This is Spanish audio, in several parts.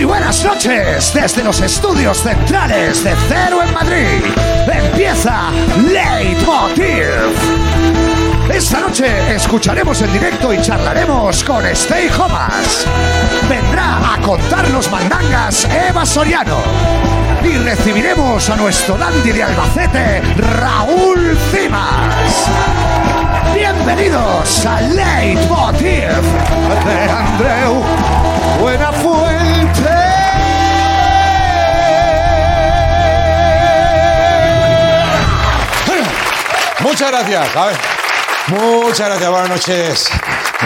Muy buenas noches desde los estudios centrales de Cero en Madrid. Empieza Leitmotiv. Esta noche escucharemos en directo y charlaremos con Stay Homas. Vendrá a contarnos mandangas Eva Soriano. Y recibiremos a nuestro dandy de Albacete, Raúl Cimas. Bienvenidos a Leitmotiv de Andreu Buenafuente. Muchas gracias. A ver. Muchas gracias, buenas noches.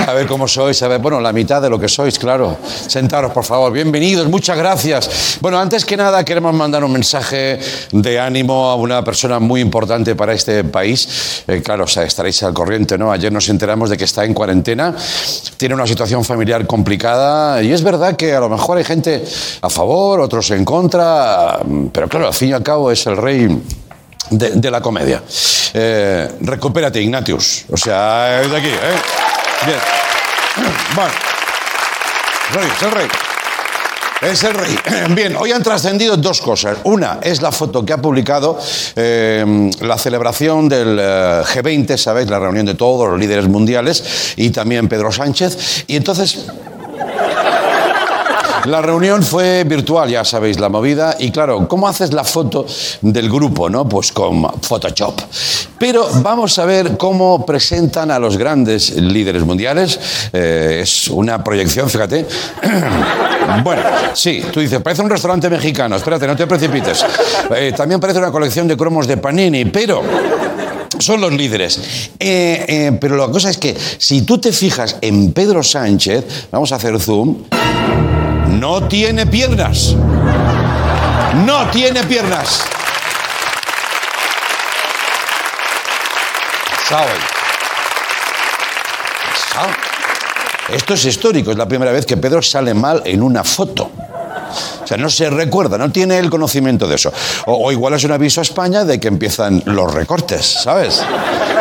A ver cómo sois, a ver, bueno, la mitad de lo que sois, claro. Sentaros, por favor. Bienvenidos, muchas gracias. Bueno, antes que nada queremos mandar un mensaje de ánimo a una persona muy importante para este país. Eh, claro, o sea, estaréis al corriente, ¿no? Ayer nos enteramos de que está en cuarentena, tiene una situación familiar complicada y es verdad que a lo mejor hay gente a favor, otros en contra, pero claro, al fin y al cabo es el rey de, la comedia. Eh, recupérate, Ignatius. O sea, es de aquí, ¿eh? Bien. Es el rey. Es el rey. Bien, hoy han trascendido dos cosas. Una es la foto que ha publicado eh, la celebración del eh, G20, ¿sabéis? La reunión de todos los líderes mundiales y también Pedro Sánchez. Y entonces la reunión fue virtual, ya sabéis la movida. Y claro, ¿cómo haces la foto del grupo? no? Pues con Photoshop. Pero vamos a ver cómo presentan a los grandes líderes mundiales. Eh, es una proyección, fíjate. Bueno, sí, tú dices, parece un restaurante mexicano. Espérate, no te precipites. Eh, también parece una colección de cromos de Panini, pero son los líderes. Eh, eh, pero la cosa es que si tú te fijas en Pedro Sánchez, vamos a hacer zoom, no tiene piernas. No tiene piernas. Esto es histórico, es la primera vez que Pedro sale mal en una foto. O sea, no se recuerda, no tiene el conocimiento de eso. O, o, igual es un aviso a España de que empiezan los recortes, ¿sabes?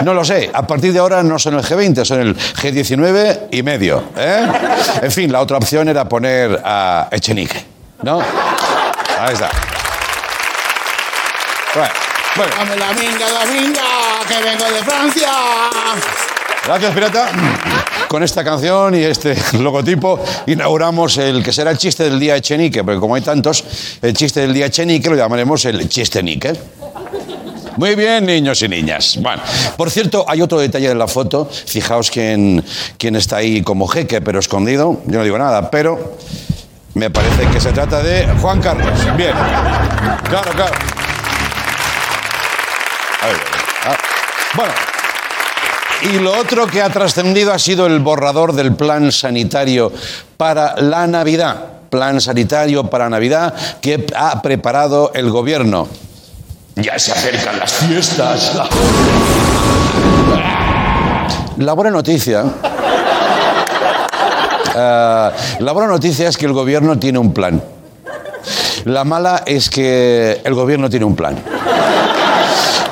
No lo sé. A partir de ahora no son el G20, son el G19 y medio. ¿eh? En fin, la otra opción era poner a Echenique, ¿no? Ahí está. Bueno, bueno. Dame la minga, la minga, que vengo de Francia. Gracias, pirata. Con esta canción y este logotipo inauguramos el que será el chiste del día Echenique, porque como hay tantos, el chiste del día Echenique lo llamaremos el chistenique. Muy bien, niños y niñas. Bueno, por cierto, hay otro detalle de la foto. Fijaos quién, quién está ahí como jeque, pero escondido. Yo no digo nada, pero me parece que se trata de Juan Carlos. Bien. Claro, claro. A ver, ah. Bueno. Y lo otro que ha trascendido ha sido el borrador del plan sanitario para la Navidad. Plan sanitario para Navidad que ha preparado el gobierno. Ya se acercan las fiestas. La buena noticia. Uh, la buena noticia es que el gobierno tiene un plan. La mala es que el gobierno tiene un plan.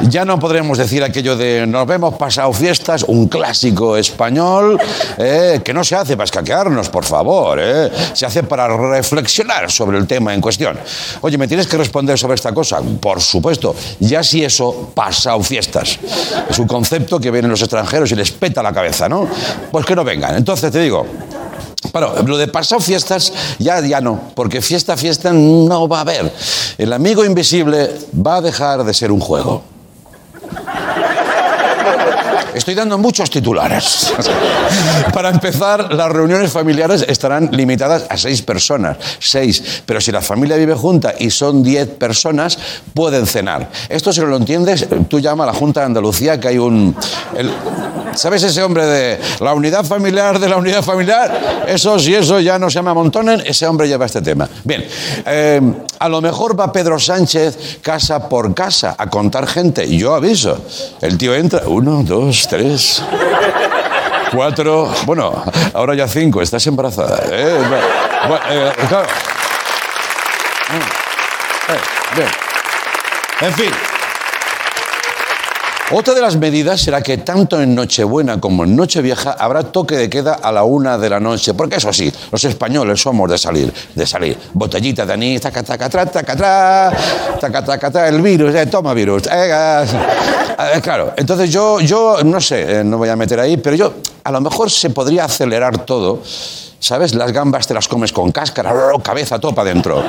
Ya no podremos decir aquello de nos vemos pasado fiestas, un clásico español, eh, que no se hace para escaquearnos, por favor, eh, se hace para reflexionar sobre el tema en cuestión. Oye, ¿me tienes que responder sobre esta cosa? Por supuesto, ya si eso, pasado fiestas. Es un concepto que vienen los extranjeros y les peta la cabeza, ¿no? Pues que no vengan. Entonces te digo, bueno, lo de pasado fiestas ya, ya no, porque fiesta, fiesta no va a haber. El amigo invisible va a dejar de ser un juego. Estoy dando muchos titulares. Para empezar, las reuniones familiares estarán limitadas a seis personas. Seis. Pero si la familia vive junta y son diez personas, pueden cenar. Esto, si no lo entiendes, tú llama a la Junta de Andalucía que hay un... ¿Sabes ese hombre de la unidad familiar de la unidad familiar? Eso, si eso ya no se me amontonen, ese hombre lleva este tema. Bien, eh, a lo mejor va Pedro Sánchez casa por casa a contar gente. Yo aviso. El tío entra, uno, dos, tres, cuatro, bueno, ahora ya cinco, estás embarazada. ¿eh? Bueno, eh, claro. Eh, bien. En fin. Otra de las medidas será que tanto en Nochebuena como en Nochevieja habrá toque de queda a la una de la noche. Porque eso sí, los españoles somos de salir, de salir. Botellita de anís, taca, taca, tra, taca, tra, taca, taca, tra, el virus, eh, toma virus. eh, claro, entonces yo, yo no sé, eh, no voy a meter ahí, pero yo a lo mejor se podría acelerar todo. ¿Sabes? Las gambas te las comes con cáscara, cabeza topa dentro.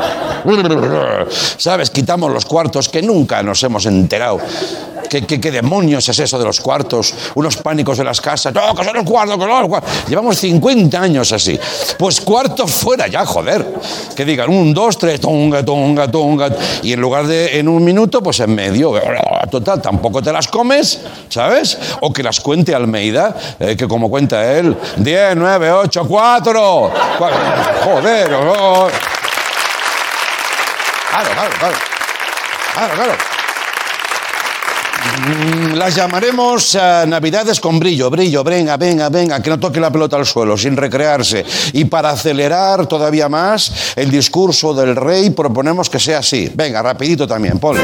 ¿Sabes? Quitamos los cuartos que nunca nos hemos enterado. ¿Qué, demonios es eso de los cuartos? Unos pánicos de las casas. ¡No, que son los cuartos! Llevamos 50 años así. Pues cuartos fuera ya, joder. Que digan un, dos, tres, tonga, tonga, tonga. Y en lugar de en un minuto, pues en medio. Total, tampoco te las comes, ¿sabes? O que las cuente Almeida, eh, que como cuenta él, 10, 9, 8, 4. Joder, oh. Claro, claro, claro. Claro, claro. Mm, Las llamaremos eh, Navidades con brillo, brillo, venga, venga, venga, que no toque la pelota al suelo, sin recrearse. Y para acelerar todavía más el discurso del rey, proponemos que sea así. Venga, rapidito también, ponle.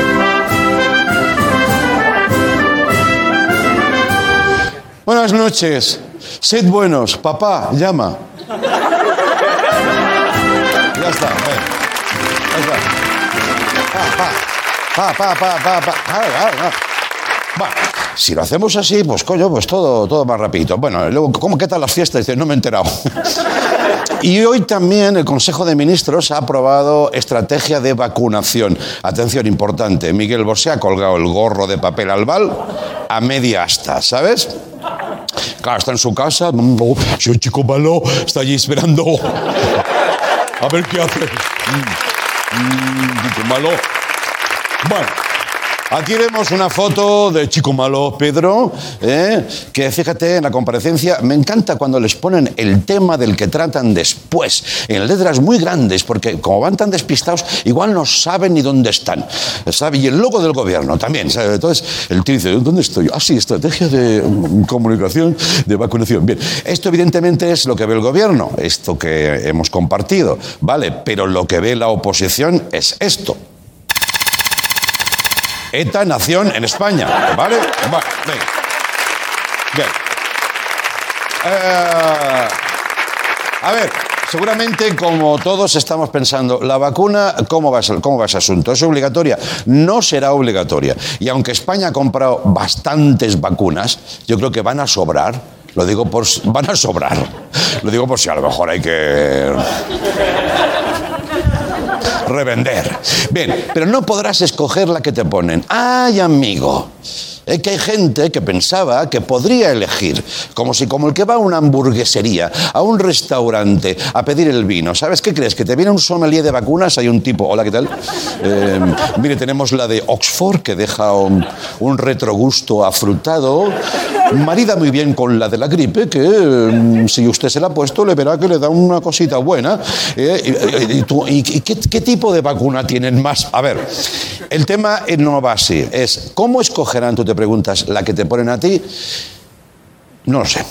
Buenas noches, sed buenos, papá, llama. Ya está, ven. Ya está. Pa, pa, pa, pa, pa. Bueno, si lo hacemos así, pues coño, pues todo, todo más rapidito. Bueno, luego, ¿cómo qué tal las fiestas? Dice, no me he enterado. Y hoy también el Consejo de Ministros ha aprobado estrategia de vacunación. Atención importante, Miguel Bosé ha colgado el gorro de papel albal a media asta, ¿sabes? Está en su casa, el chico malo está allí esperando. A ver qué hace. Mm, mm, chico malo. Bueno. Aquí vemos una foto de Chico Malo Pedro, ¿eh? que fíjate en la comparecencia, me encanta cuando les ponen el tema del que tratan después, en letras muy grandes, porque como van tan despistados, igual no saben ni dónde están. ¿sabe? Y el logo del gobierno también. ¿sabe? Entonces el tío dice, ¿dónde estoy? Ah, sí, estrategia de mm, comunicación, de vacunación. Bien, esto evidentemente es lo que ve el gobierno, esto que hemos compartido, ¿vale? Pero lo que ve la oposición es esto. ETA nación en España, ¿vale? Va, venga. Bien. Eh, a ver, seguramente como todos estamos pensando, la vacuna, ¿cómo va, a ser- ¿cómo va ese asunto? ¿Es obligatoria? No será obligatoria. Y aunque España ha comprado bastantes vacunas, yo creo que van a sobrar. Lo digo por... Van a sobrar. Lo digo por si a lo mejor hay que revender. Bien, pero no podrás escoger la que te ponen. ¡Ay, amigo! Es que hay gente que pensaba que podría elegir, como si como el que va a una hamburguesería, a un restaurante, a pedir el vino. ¿Sabes qué crees? Que te viene un sommelier de vacunas, hay un tipo, hola, ¿qué tal? Eh, mire, tenemos la de Oxford, que deja un, un retrogusto afrutado. Marida muy bien con la de la gripe, que mm, si usted se la ha puesto, le verá que le da una cosita buena. Eh, y, qué, tipo de vacuna tienen más? A ver, el tema no va así. Es, ¿cómo escogerán, tú te preguntas, la que te ponen a ti? No lo sé.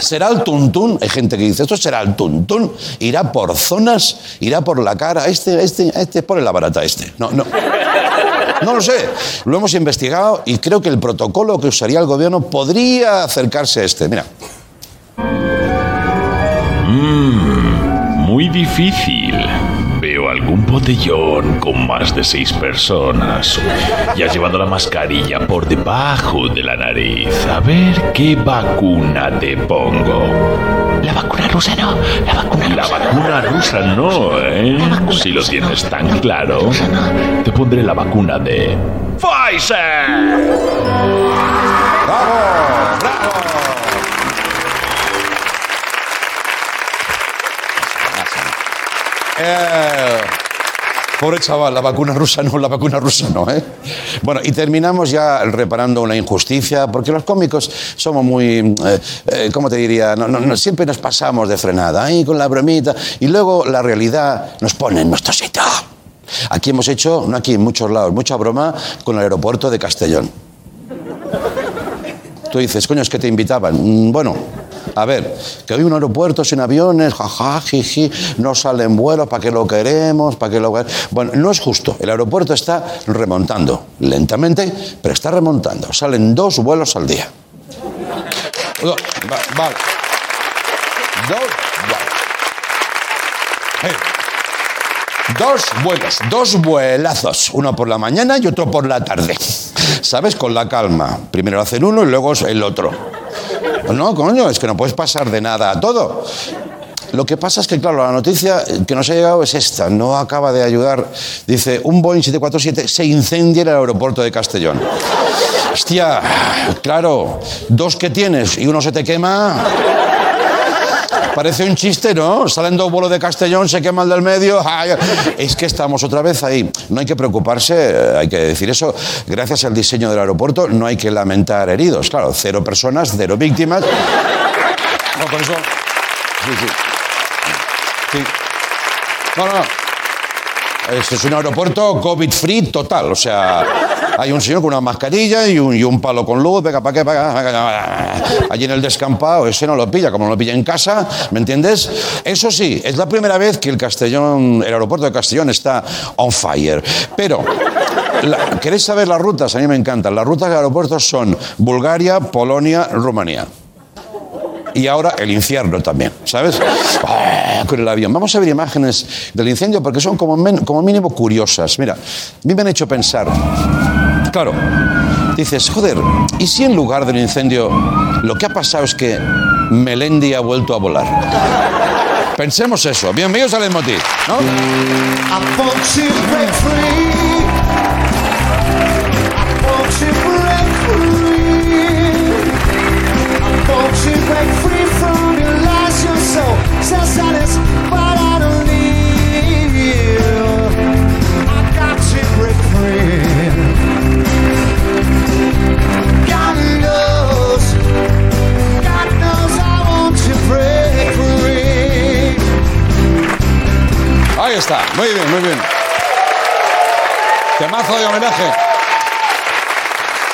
¿Será el tuntún? Hay gente que dice, esto será el tuntún. Irá por zonas, irá por la cara. Este, este, este, pone la barata este. No, no. No lo sé. Lo hemos investigado y creo que el protocolo que usaría el gobierno podría acercarse a este. Mira. Muy difícil. Algún botellón con más de seis personas. Ya llevando la mascarilla por debajo de la nariz. A ver qué vacuna te pongo. La vacuna rusa no. La vacuna La rusa. vacuna rusa no, ¿eh? Si lo tienes tan claro, te pondré la vacuna de Pfizer. ¡Bravo! ¡Bravo! Pobre chaval, la vacuna rusa no, la vacuna rusa no, ¿eh? Bueno, y terminamos ya reparando una injusticia, porque los cómicos somos muy, eh, eh, ¿cómo te diría? No, no, siempre nos pasamos de frenada, ahí con la bromita, y luego la realidad nos pone en nuestro sitio. Aquí hemos hecho, no aquí, en muchos lados, mucha broma con el aeropuerto de Castellón. Tú dices, coño, es que te invitaban. Mm, Bueno, A ver, que hoy un aeropuerto sin aviones, jaja, jiji, no salen vuelos, ¿para qué lo queremos? ¿Para qué lo quer-?". Bueno, no es justo. El aeropuerto está remontando, lentamente, pero está remontando. Salen dos vuelos al día. Dos. Dos vuelos, dos vuelazos, uno por la mañana y otro por la tarde. ¿Sabes? Con la calma. Primero hacen uno y luego el otro. No, coño, es que no puedes pasar de nada a todo. Lo que pasa es que, claro, la noticia que nos ha llegado es esta, no acaba de ayudar. Dice, un Boeing 747 se incendia en el aeropuerto de Castellón. Hostia, claro, dos que tienes y uno se te quema. Parece un chiste, ¿no? Salen dos vuelos de Castellón, se quema el del medio. Es que estamos otra vez ahí. No hay que preocuparse, eh, hay que decir eso. Gracias al diseño del aeropuerto no hay que lamentar heridos. Claro, cero personas, cero víctimas. No, por eso. Sí, sí. Sí. No, no. Este es un aeropuerto COVID-free total. O sea, hay un señor con una mascarilla y un, y un palo con luz. Venga, ¿para qué? Pa'. Allí en el descampado, ese no lo pilla, como no lo pilla en casa, ¿me entiendes? Eso sí, es la primera vez que el Castellón, el aeropuerto de Castellón está on fire. Pero, ¿queréis saber las rutas? A mí me encantan. Las rutas de aeropuertos son Bulgaria, Polonia, Rumanía. Y ahora el infierno también, ¿sabes? Ah, con el avión. Vamos a ver imágenes del incendio porque son como, mínimo curiosas. Mira, a mí me han hecho pensar. Claro, dices, joder, ¿y si en lugar del incendio lo que ha pasado es que Melendi ha vuelto a volar? Pensemos eso. Bienvenidos al Leitmotiv, ¿no? De homenaje.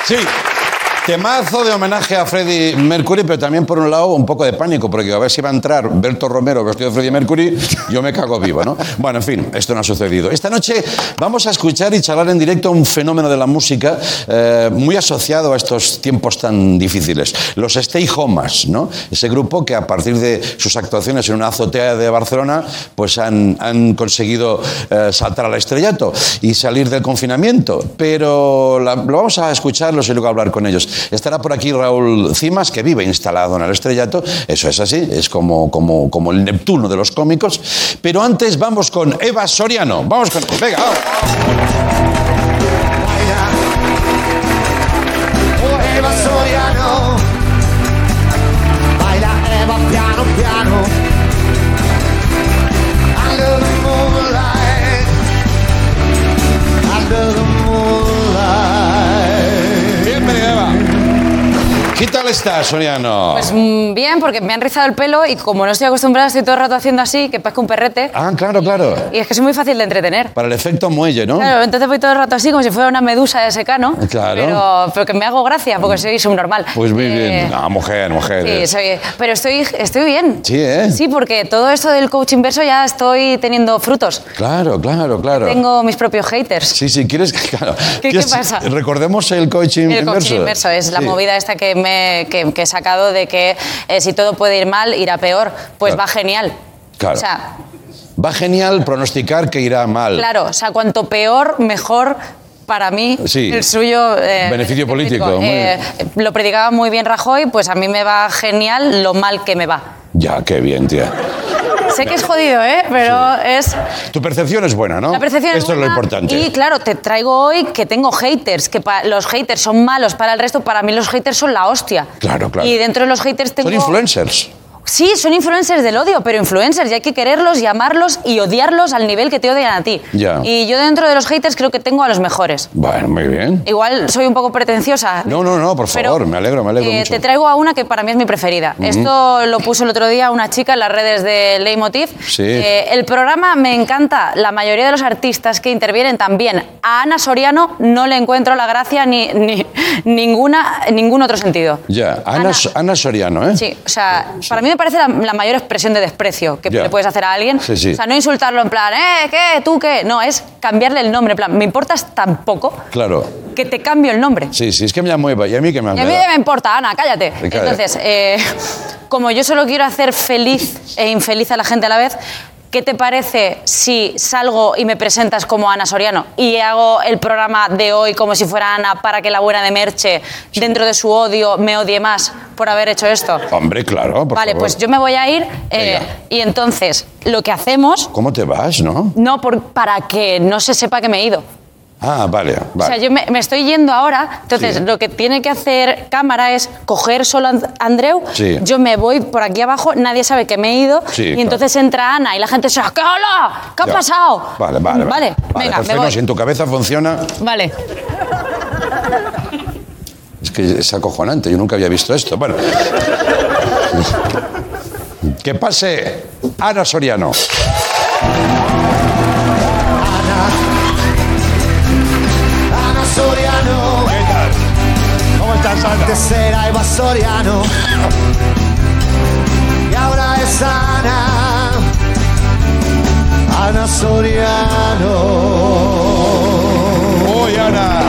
Sí. Temazo de homenaje a Freddie Mercury, pero también por un lado un poco de pánico, porque a ver si va a entrar Berto Romero vestido de Freddie Mercury, yo me cago vivo, ¿no? Bueno, en fin, esto no ha sucedido. Esta noche vamos a escuchar y charlar en directo un fenómeno de la música eh, muy asociado a estos tiempos tan difíciles. Los Stay Homas, ¿no? Ese grupo que a partir de sus actuaciones en una azotea de Barcelona, pues han, conseguido eh, saltar al estrellato y salir del confinamiento. Pero lo vamos a escucharlos y luego hablar con ellos. Estará por aquí Raúl Cimas, que vive instalado en el estrellato. Eso es así, es como, como, como el Neptuno de los cómicos. Pero antes vamos con Eva Soriano. Vamos con... Venga, Eva ¿Qué tal estás, Soriano? Pues mm, bien, porque me han rizado el pelo y como no estoy acostumbrada, estoy todo el rato haciendo así, que parezco un perrete. Ah, claro, claro. Y es que soy muy fácil de entretener. Para el efecto muelle, ¿no? Claro, entonces voy todo el rato así, como si fuera una medusa de secano. Claro. Pero, pero que me hago gracia, porque soy subnormal. Pues muy Eh, bien. Ah, mujer, mujer. Sí, soy, pero estoy, estoy bien. Sí, ¿eh? Sí, porque todo esto del coach inverso ya estoy teniendo frutos. Claro, claro, claro. Tengo mis propios haters. Sí, sí, ¿quieres que claro, ¿Qué- ¿quieres- qué pasa? Recordemos el coaching El inverso. coaching inverso es la Sí. movida esta que, me, que, que he sacado de que eh, si todo puede ir mal, irá peor. Pues Claro. va genial. Claro. O sea, Va genial pronosticar que irá mal. Claro, o sea, cuanto peor, mejor para mí Sí. el suyo. eh, Beneficio político, Eh, lo predicaba muy bien Rajoy, pues a mí me va genial lo mal que me va. Ya, qué bien, tía. Sé que es jodido, ¿eh? Pero es. Tu percepción es buena, ¿no? La percepción Esto es lo buena. importante. Y claro, te traigo hoy que tengo haters, que los haters son malos para el resto, para mí los haters son la hostia. Claro, claro. Y dentro de los haters tengo. Son influencers. Sí, son influencers del odio, pero influencers y hay que quererlos y amarlos y odiarlos al nivel que te odian a ti. Ya. Y yo dentro de los haters creo que tengo a los mejores. Bueno, muy bien. Igual soy un poco pretenciosa. No, no, no, por pero, favor, me alegro, me alegro eh, mucho. Te traigo a una que para mí es mi preferida. Esto lo puso el otro día una chica en las redes de Leitmotiv. Sí. Eh, el programa me encanta. La mayoría de los artistas que intervienen también. A Ana Soriano no le encuentro la gracia ni, ni ninguna, ningún otro sentido. Ya, Ana, Ana- Ana Soriano, ¿eh? Sí, o sea, para mí me parece la, la mayor expresión de desprecio que Ya. le puedes hacer a alguien. Sí, sí. O sea, no insultarlo en plan, ¿eh? ¿Qué? ¿Tú qué? No, es cambiarle el nombre. En plan, me importas tan poco Claro. que te cambio el nombre. Sí, sí, es que me llamo Eva. ¿Y a mí qué me Y a mí me ya da? me importa, Ana, cállate. Entonces, eh, como yo solo quiero hacer feliz e infeliz a la gente a la vez, ¿qué te parece si salgo y me presentas como Ana Soriano y hago el programa de hoy como si fuera Ana para que la buena de Merche, dentro de su odio, me odie más por haber hecho esto? Hombre, claro, por vale, favor. pues yo me voy a ir eh, y entonces lo que hacemos, ¿Cómo te vas, no? no por, para que no se sepa que me he ido. Ah, vale, O sea, vale. yo me, me estoy yendo ahora, entonces Sí. lo que tiene que hacer cámara es coger solo a And- Andreu, Sí. yo me voy por aquí abajo, nadie sabe que me he ido, Sí, y claro. entonces entra Ana y la gente se ¿qué hola? ¿Qué ha Ya. pasado? Vale, vale. Vale, venga, me perfecto. voy. Si en tu cabeza funciona, Vale. es que es acojonante. Yo nunca había visto esto. Bueno. Que pase Ana Soriano. Ana Soriano, ¿Qué tal? ¿Cómo estás, Ana? antes era Eva Soriano y ahora es Ana. Ana Soriano. Uy, Ana.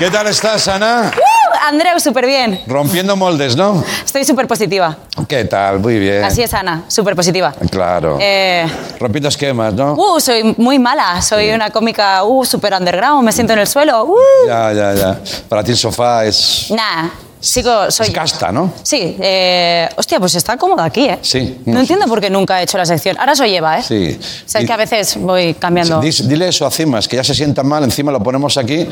¿Qué tal estás, Ana? ¡Uh! Andreu, súper bien. Rompiendo moldes, ¿no? Estoy súper positiva. ¿Qué tal? Muy bien. Así es, Ana, súper positiva. Claro. Eh, Rompiendo esquemas, ¿no? uh, soy muy mala, soy una cómica uh, súper underground, me siento en el suelo. Uh. Ya, ya, ya. Para ti el sofá es, Nah, sigo, soy... es casta, ¿no? Sí, eh, hostia, pues está cómoda aquí, ¿eh? Sí. No entiendo por qué nunca he hecho la sección. Ahora soy Eva, ¿eh? Sí. O sea, es que a veces voy cambiando. Dile eso a Cimas, que ya se sienta mal, encima lo ponemos aquí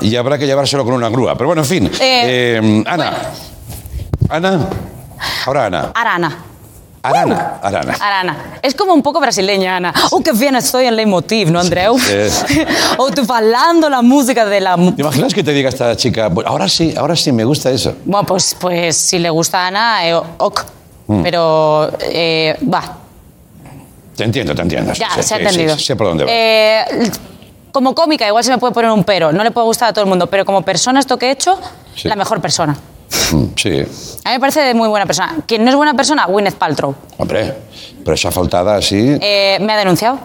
y habrá que llevárselo con una grúa. Pero bueno, en fin. Eh, Eh, Ana. Ana. Ahora Ana. Arana. Arana. Arana. Arana. Es como un poco brasileña, Ana. Oh, qué bien estoy en Leitmotiv, ¿no, Andreu? Sí. o tú falando la música de la... ¿Te imaginas que te diga esta chica, "Pues ahora sí, ahora sí, me gusta eso? Bueno, pues, pues si le gusta a Ana, eh, ok. Mm. Pero, eh, va, Te entiendo, te entiendo. ya, Sí, se ha sí, entendido. sí, sé por dónde va. Eh, como cómica, igual se me puede poner un pero. No le puede gustar a todo el mundo, pero como persona, esto que he hecho, la mejor persona. Mm, Sí, A mí me parece muy buena persona. Quien no es buena persona, Gwyneth Paltrow. hombre, pero esa faltada así. Eh, me ha denunciado.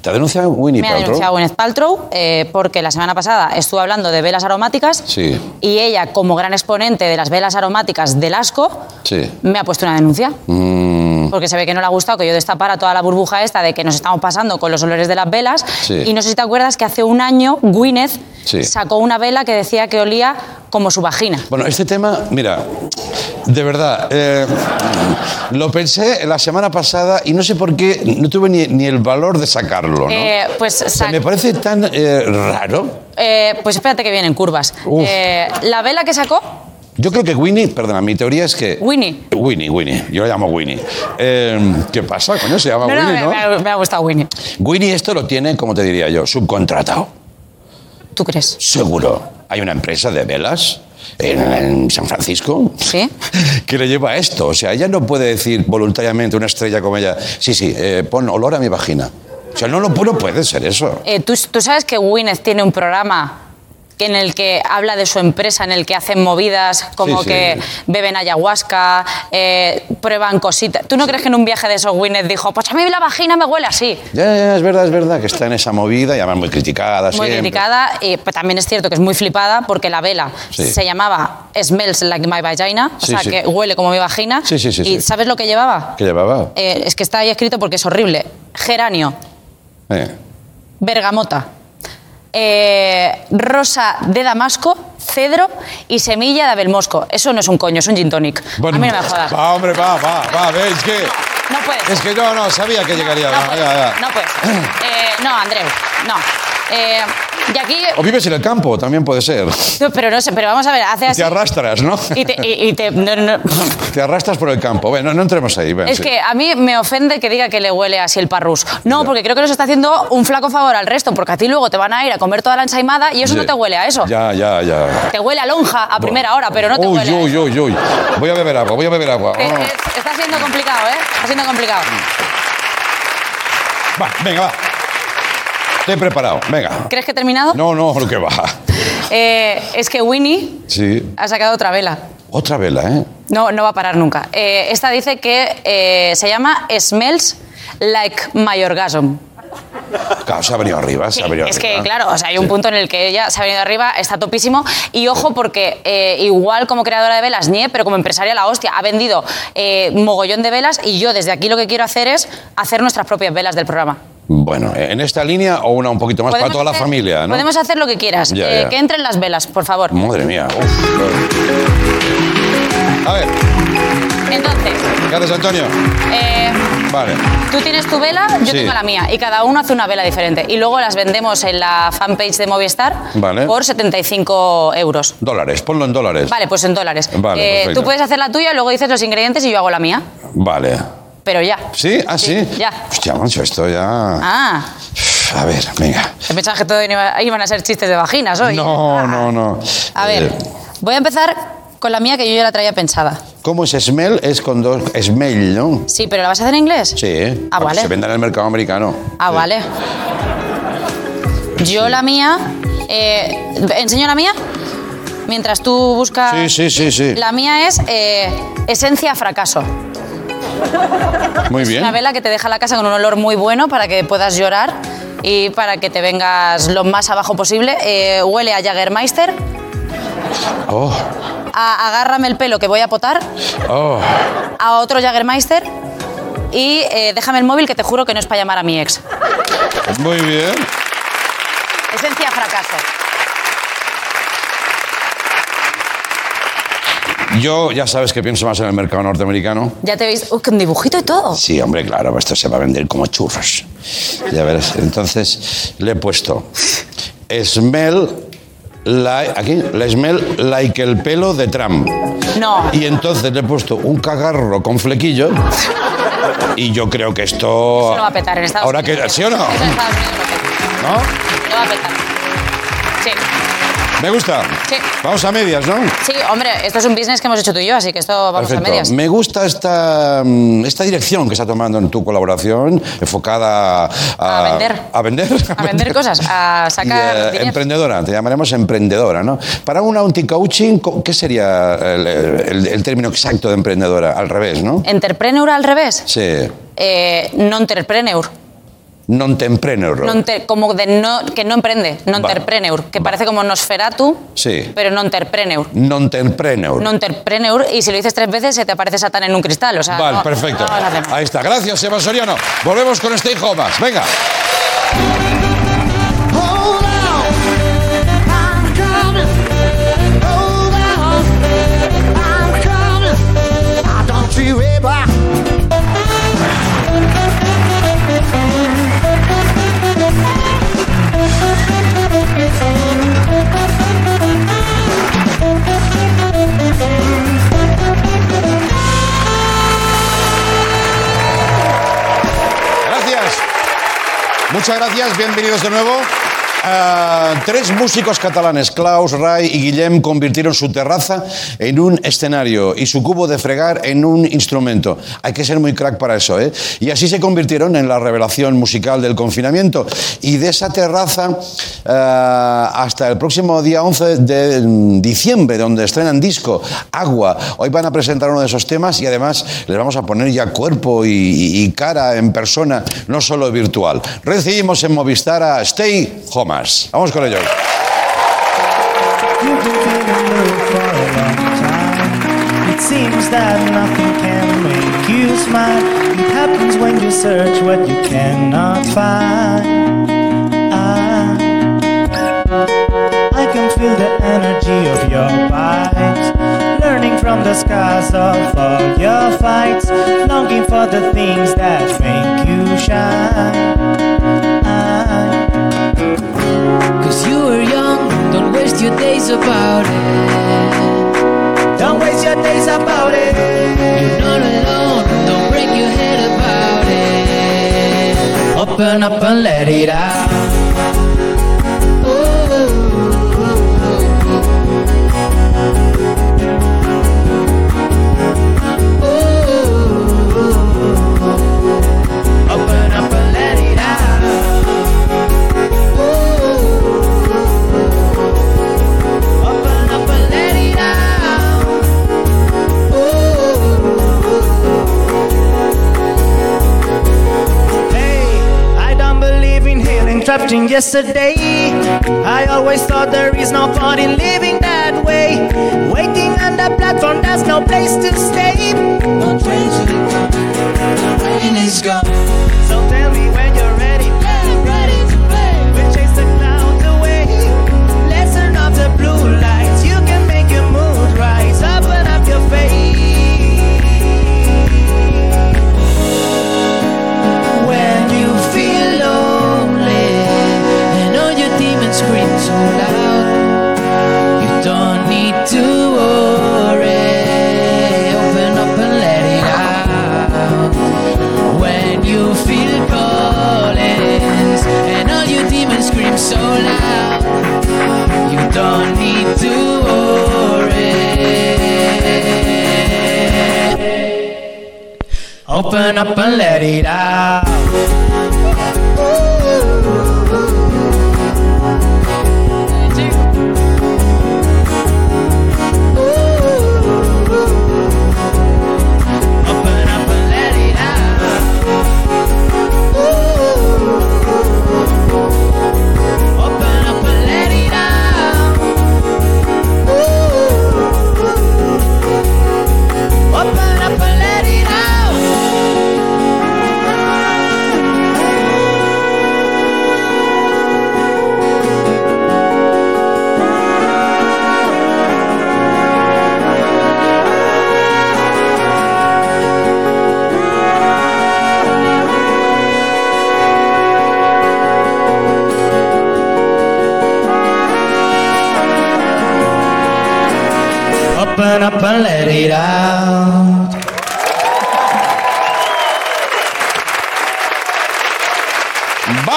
¿Te ha denunciado Winnie Me ha Paltrow? denunciado Gwyneth Paltrow eh, porque la semana pasada estuve hablando de velas aromáticas Sí. y ella, como gran exponente de las velas aromáticas del asco, Sí. me ha puesto una denuncia. Mm, Porque se ve que no le ha gustado que yo destapara toda la burbuja esta de que nos estamos pasando con los olores de las velas. Sí. Y no sé si te acuerdas que hace un año Gwyneth sacó una vela que decía que olía como su vagina. Bueno, este tema, mira, de verdad, eh, lo pensé la semana pasada y no sé por qué no tuve ni, ni el valor de sacarlo, ¿no? Eh, pues, me parece tan eh, raro. eh, pues espérate que vienen curvas. La vela que sacó, Yo creo que Winnie, perdona, mi teoría es que... Winnie. Winnie, Winnie, yo lo llamo Winnie. Eh, ¿Qué pasa, coño? Se llama No, Winnie, ¿no? me ha- me ha gustado Winnie. Winnie esto lo tiene, como te diría yo, subcontratado. ¿Tú crees? Seguro. Hay una empresa de velas en, en San Francisco Sí. que le lleva esto. O sea, ella no puede decir voluntariamente, una estrella como ella, sí, sí, eh, pon olor a mi vagina. O sea, no, lo, no puede ser eso. Eh, ¿tú, tú sabes que Gwyneth tiene un programa en el que habla de su empresa, en el que hacen movidas como Sí, sí. que beben ayahuasca, eh, prueban cositas. ¿Tú no crees que en un viaje de esos Gwyneth dijo, pues a mí la vagina me huele así? Ya, ya, es verdad, es verdad que está en esa movida y además muy criticada Muy siempre. criticada y pues, también es cierto que es muy flipada porque la vela Sí. se llamaba Smells Like My Vagina, o sea que huele como mi vagina. Sí, sí, sí, ¿Y sabes lo que llevaba? ¿Qué llevaba? Eh, es que está ahí escrito porque es horrible. Geranio, Eh. bergamota, eh, rosa de damasco, cedro y semilla de abelmosco. Eso no es un coño, es un gin tonic. Bueno, a mí no me jodas. Va, hombre, va, va, va, ves que... No puedes. Es que no, no, sabía que llegaría. No va, puedes. ya, ya. No puedes. Eh, no, Andreu, no. Eh, Y aquí... O vives en el campo, también puede ser. No, pero no sé, pero vamos a ver, hace Y así... te arrastras, ¿no? Y te... y- y te- no, no. Te arrastras por el campo. Bueno, no entremos ahí. ven, Es sí. que a mí me ofende que diga que le huele así el parrús. No, porque creo que nos está haciendo un flaco favor al resto, porque a ti luego te van a ir a comer toda la ensaimada y eso no Sí. te huele a eso. Ya, ya, ya. Te huele a lonja a primera hora, pero no te uy, huele a uy, uy, uy. Voy a beber agua, voy a beber agua. Es- está siendo complicado, ¿eh? Está siendo complicado. Va, venga, va. Te he preparado, venga. ¿Crees que he terminado? No, no, lo que va. Eh, es que Winnie Sí. ha sacado otra vela. Otra vela, ¿eh? No, no va a parar nunca. Eh, esta dice que eh, se llama Smells Like My Orgasm. Claro, se ha venido arriba, se ha venido es arriba. que, claro, o sea, hay un Sí. punto en el que ella se ha venido arriba, está topísimo. Y ojo, porque eh, igual como creadora de velas, nie, pero como empresaria, la hostia, ha vendido eh, mogollón de velas. Y yo desde aquí lo que quiero hacer es hacer nuestras propias velas del programa. Bueno, en esta línea o una un poquito más para toda la familia, ¿no? Podemos hacer lo que quieras. Ya, Eh, ya. Que entren las velas, por favor. Madre mía. uf. A ver, Entonces, ¿qué haces, Antonio? eh, Vale. Tú tienes tu vela, yo Sí. tengo la mía. Y cada uno hace una vela diferente. Y luego las vendemos en la fanpage de Movistar Vale. por 75 euros. Dólares, ponlo en dólares. Vale, pues en dólares. Vale, Eh, tú puedes hacer la tuya, luego dices los ingredientes y yo hago la mía. Vale. Pero ya. ¿Sí? ¿Ah, sí? ya. Hostia, macho, esto ya... Ah, A ver, venga. pensabas que todo iba- iban a ser chistes de vaginas hoy. No, no, no. A ver, Eh, voy a empezar con la mía que yo ya la traía pensada. ¿Cómo es smell? Es con dos... Smell, ¿no? Sí, pero ¿la vas a hacer en inglés? Sí, ¿eh? Ah, vale. Se venda en el mercado americano. Ah, Sí. vale. Yo la mía... eh, ¿Enseño la mía? Mientras tú buscas... Sí, sí, sí, sí. La mía es eh, esencia fracaso. Muy bien. Una vela que te deja la casa con un olor muy bueno para que puedas llorar y para que te vengas lo más abajo posible. Eh, huele a Jagermeister, Oh, a Agárrame el pelo que voy a potar, oh. a otro Jagermeister y eh, déjame el móvil que te juro que no es para llamar a mi ex. Muy bien. Esencia fracaso. Yo ya sabes que pienso más en el mercado norteamericano. Ya te veis, uy, con dibujito y todo. Sí, hombre, claro, esto se va a vender como churros. Ya verás. Entonces le he puesto smell like, aquí, le smell like el pelo de Trump. No. Y entonces le he puesto un cagarro con flequillo. Y yo creo que esto. Eso no va a petar en Estados Ahora Unidos. que, ¿sí o no? Eso en Estados Unidos no peta. ¿No? No va a petar. Sí. Me gusta. Sí. Vamos a medias, ¿no? Sí, hombre, esto es un business que hemos hecho tú y yo, así que esto vamos Perfecto. a medias. Me gusta esta, mm, esta dirección que está tomando en tu colaboración, enfocada a, A vender. A vender. A vender cosas, a sacar Y, eh, emprendedora, te llamaremos emprendedora, ¿no? Para un anti-coaching, co- ¿qué sería el, el- el término exacto de emprendedora? Al revés, ¿no? Entrepreneur al revés. Sí. Eh, non-entrepreneur. Non-tempreneur. Non ter- como de no, que no emprende. Non-entrepreneur. Que parece como Nosferatu, Sí. pero non-entrepreneur. Non-tempreneur. Non-entrepreneur, y si lo dices tres veces se te aparece Satán en un cristal. O sea, Vale, no- perfecto. no más. Ahí está. Gracias, Eva Soriano. Volvemos con Stay Homas. Venga. Muchas gracias, bienvenidos de nuevo. Ah, tres músicos catalanes, Klaus, Ray y Guillem, convirtieron su terraza en un escenario y su cubo de fregar en un instrumento. Hay que ser muy crack para eso, ¿eh? Y así se convirtieron en la revelación musical del confinamiento. Y de esa terraza ah, hasta el próximo día 11 de diciembre, donde estrenan disco, Agua. Hoy van a presentar uno de esos temas y además les vamos a poner ya cuerpo y, cara en persona, no solo virtual. Recibimos en Movistar a Stay You can feel the mood for a long time. It Seems that nothing can make you smile. It happens when you search what you cannot find. Ah. I can feel the energy of your vibes. Learning from the scars of all your fights. Longing for the things that make you shine. Cause you were young, don't waste your days about it. Don't waste your days about it. You're not alone, don't break your head about it. Open up and let it out. In yesterday. I always thought there is no point in living that way. Waiting on the platform, there's no place to stay. No train to the rain is gone. So tell me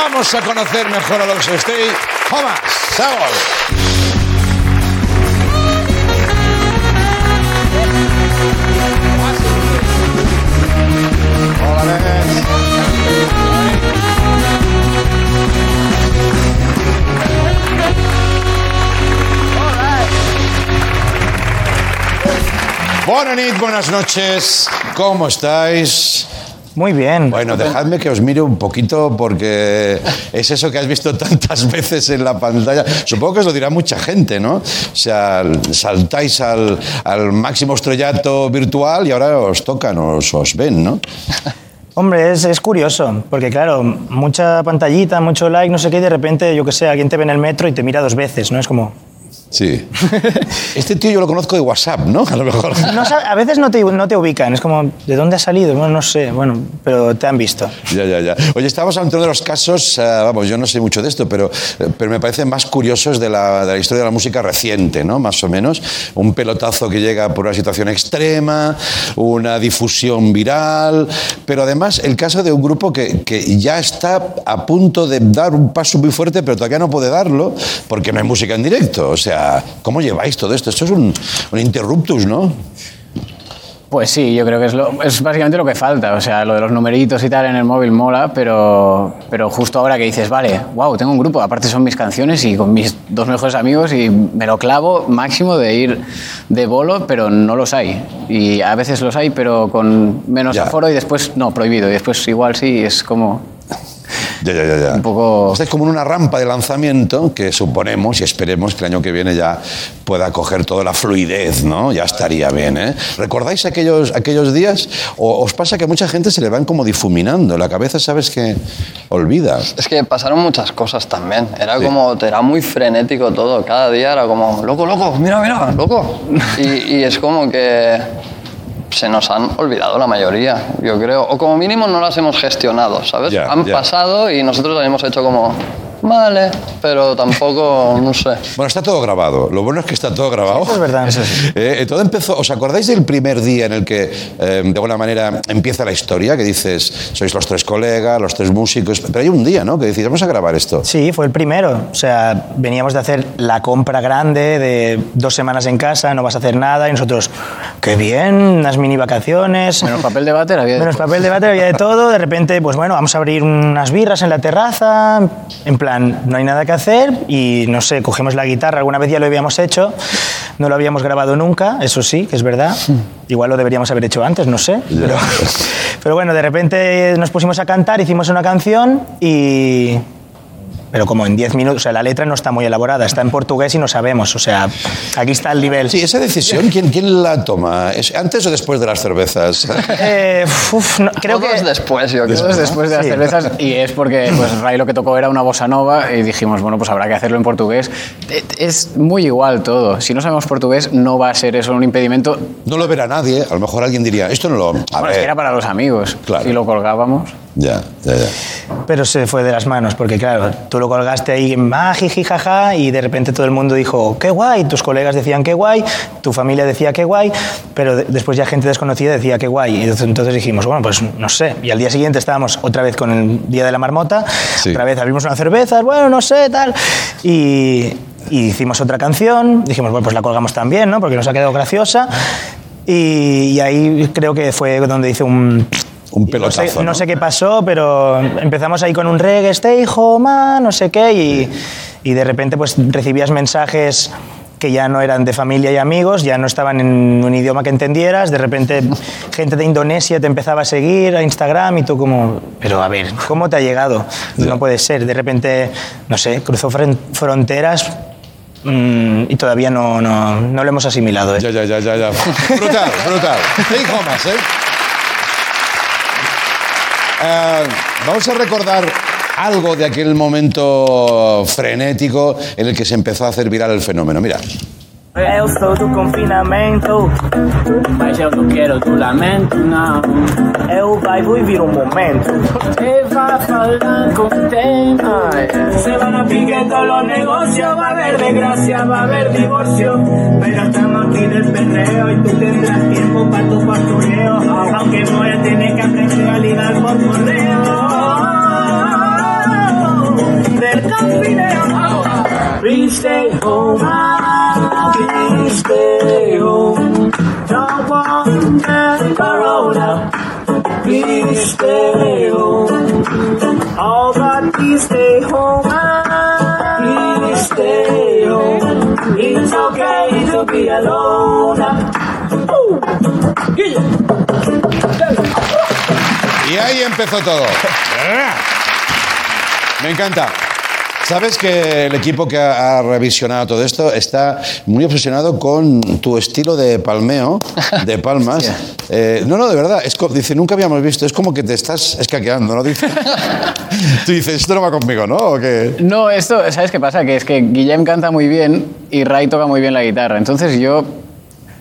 Vamos a conocer mejor a los Stay. Thomas, buenas noches. ¿Cómo estáis? Muy bien. Bueno, dejadme que os mire un poquito porque es eso que has visto tantas veces en la pantalla. Supongo que os lo dirá mucha gente, ¿no? O sea, saltáis al, al máximo estrellato virtual y ahora os tocan, os, os ven, ¿no? Hombre, es, es curioso, porque claro, mucha pantallita, mucho like, no sé qué, y de repente, yo que sé, alguien te ve en el metro y te mira dos veces, ¿no? Es como... Sí. Este tío yo lo conozco de WhatsApp, ¿no? A lo mejor. No a veces no te, no te ubican, es como, ¿de dónde ha salido? Bueno, no sé, bueno, pero te han visto. Ya, ya, ya. Oye, estamos ante uno de los casos, eh, vamos, yo no sé mucho de esto, pero, eh, pero me parecen más curiosos de la, de la historia de la música reciente, ¿no? Más o menos. Un pelotazo que llega por una situación extrema, una difusión viral, pero además el caso de un grupo que, que ya está a punto de dar un paso muy fuerte, pero todavía no puede darlo porque no hay música en directo. O sea, ¿cómo lleváis todo esto? Esto es un, un interruptus, ¿no? Pues sí, yo creo que es, lo- es básicamente lo que falta. O sea, lo de los numeritos y tal en el móvil mola, pero, pero justo ahora que dices, vale, wow, tengo un grupo, aparte son mis canciones y con mis dos mejores amigos y me lo clavo máximo de ir de bolo, pero no los hay. Y a veces los hay, pero con menos Ya. aforo y después no, prohibido. Y después igual sí, es como... Ya, ya, ya, ya. Un poco- Estáis como en una rampa de lanzamiento que suponemos y esperemos que el año que viene ya pueda coger toda la fluidez, ¿no? Ya estaría bien, ¿eh? ¿Recordáis aquellos, aquellos días? ¿O os pasa que a mucha gente se le van como difuminando? La cabeza, ¿sabes que Olvida. Es que pasaron muchas cosas también. Era Sí. como, era muy frenético todo. Cada día era como, loco, loco, mira, mira, loco. Y, y es como que se nos han olvidado la mayoría, yo creo. O como mínimo no las hemos gestionado, ¿sabes? Ya, han ya. pasado y nosotros las hemos hecho como, vale, pero tampoco, no sé. Bueno, está todo grabado. Lo bueno es que está todo grabado. Eso es verdad. Eh, todo empezó. ¿Os acordáis del primer día en el que, eh, de alguna manera, empieza la historia? Que dices, sois los tres colegas, los tres músicos. Pero hay un día, ¿no? Que decís, vamos a grabar esto. Sí, fue el primero. O sea, veníamos de hacer la compra grande de dos semanas en casa, no vas a hacer nada, y nosotros, qué bien, unas mini vacaciones. Menos papel de váter había Menos papel de váter, había de todo. De repente, pues bueno, vamos a abrir unas birras en la terraza. En plan, no hay nada que hacer. Y no sé, cogemos la guitarra. Alguna vez ya lo habíamos hecho. No lo habíamos grabado nunca, eso sí, que es verdad. Igual lo deberíamos haber hecho antes, no sé. Pero, pero bueno, de repente nos pusimos a cantar, hicimos una canción y. Pero como en 10 minutos, o sea, la letra no está muy elaborada, está en portugués y no sabemos, o sea, aquí está el nivel. Sí, esa decisión, ¿quién, quién la toma? ¿Es antes o después de las cervezas? Eh, uf, no, creo Todos que después, yo creo. Todo es después de las Sí. cervezas y es porque pues, Ray lo que tocó era una bossa nova y dijimos, bueno, pues habrá que hacerlo en portugués. Eh, Es muy igual todo. Si no sabemos portugués, no va a ser eso un impedimento. No lo verá nadie. A lo mejor alguien diría, esto no lo... A Bueno, es ver. que era para los amigos. Claro. Si lo colgábamos. Ya, ya, ya. Pero se fue de las manos, porque claro, tú lo colgaste ahí en ah, jiji, jaja, y de repente todo el mundo dijo, qué guay, tus colegas decían qué guay, tu familia decía qué guay, pero de- después ya gente desconocida decía qué guay. Y entonces, dijimos, bueno, pues no sé. Y al día siguiente estábamos otra vez con el Día de la Marmota, Sí. otra vez abrimos unas cervezas, bueno, no sé, tal. Y, y hicimos otra canción, dijimos, bueno, pues la colgamos también, ¿no? Porque nos ha quedado graciosa. Y, y ahí creo que fue donde hice un, Un no pelotazo, sé, no ¿no? sé qué pasó, pero empezamos ahí con un reggae, stay home, ah, no sé qué, y, y de repente pues recibías mensajes que ya no eran de familia y amigos, ya no estaban en un idioma que entendieras, de repente gente de Indonesia te empezaba a seguir a Instagram y tú como, pero a ver, ¿cómo te ha llegado? No puede ser, de repente, no sé, cruzó fron- fronteras mm, y todavía no, no, no lo hemos asimilado. ¿eh? Ya, ya, ya, ya, ya. Brutal, brutal. Te dijo más, ¿eh? Eh, Vamos a recordar algo de aquel momento frenético en el que se empezó a hacer viral el fenómeno. Mira. Eu sou do confinamento, mas eu não quero do lamento, não. Eu vai vivir um momento. E vai falar com tempo. Se van a pique todos los negocios, va a haber desgracia, va a haber divorcio. Pero estamos aquí del perreo y tú tendrás tiempo para tu pastoreo. Please stay home. Please stay home. Don't want that corona. Please stay home. Oh, but please stay home. Please stay home. It's okay to be alone. Ooh. Y ahí empezó todo. Me encanta. Sabes que el equipo que ha, ha revisionado todo esto está muy obsesionado con tu estilo de palmeo, de palmas. Eh, no, no, de verdad. Es dice, nunca habíamos visto. Es como que te estás escaqueando, ¿no? Dice. Tú dices, esto no va conmigo, ¿no? ¿O qué? No, esto, ¿sabes qué pasa? Que es que Guillem canta muy bien y Ray toca muy bien la guitarra. Entonces yo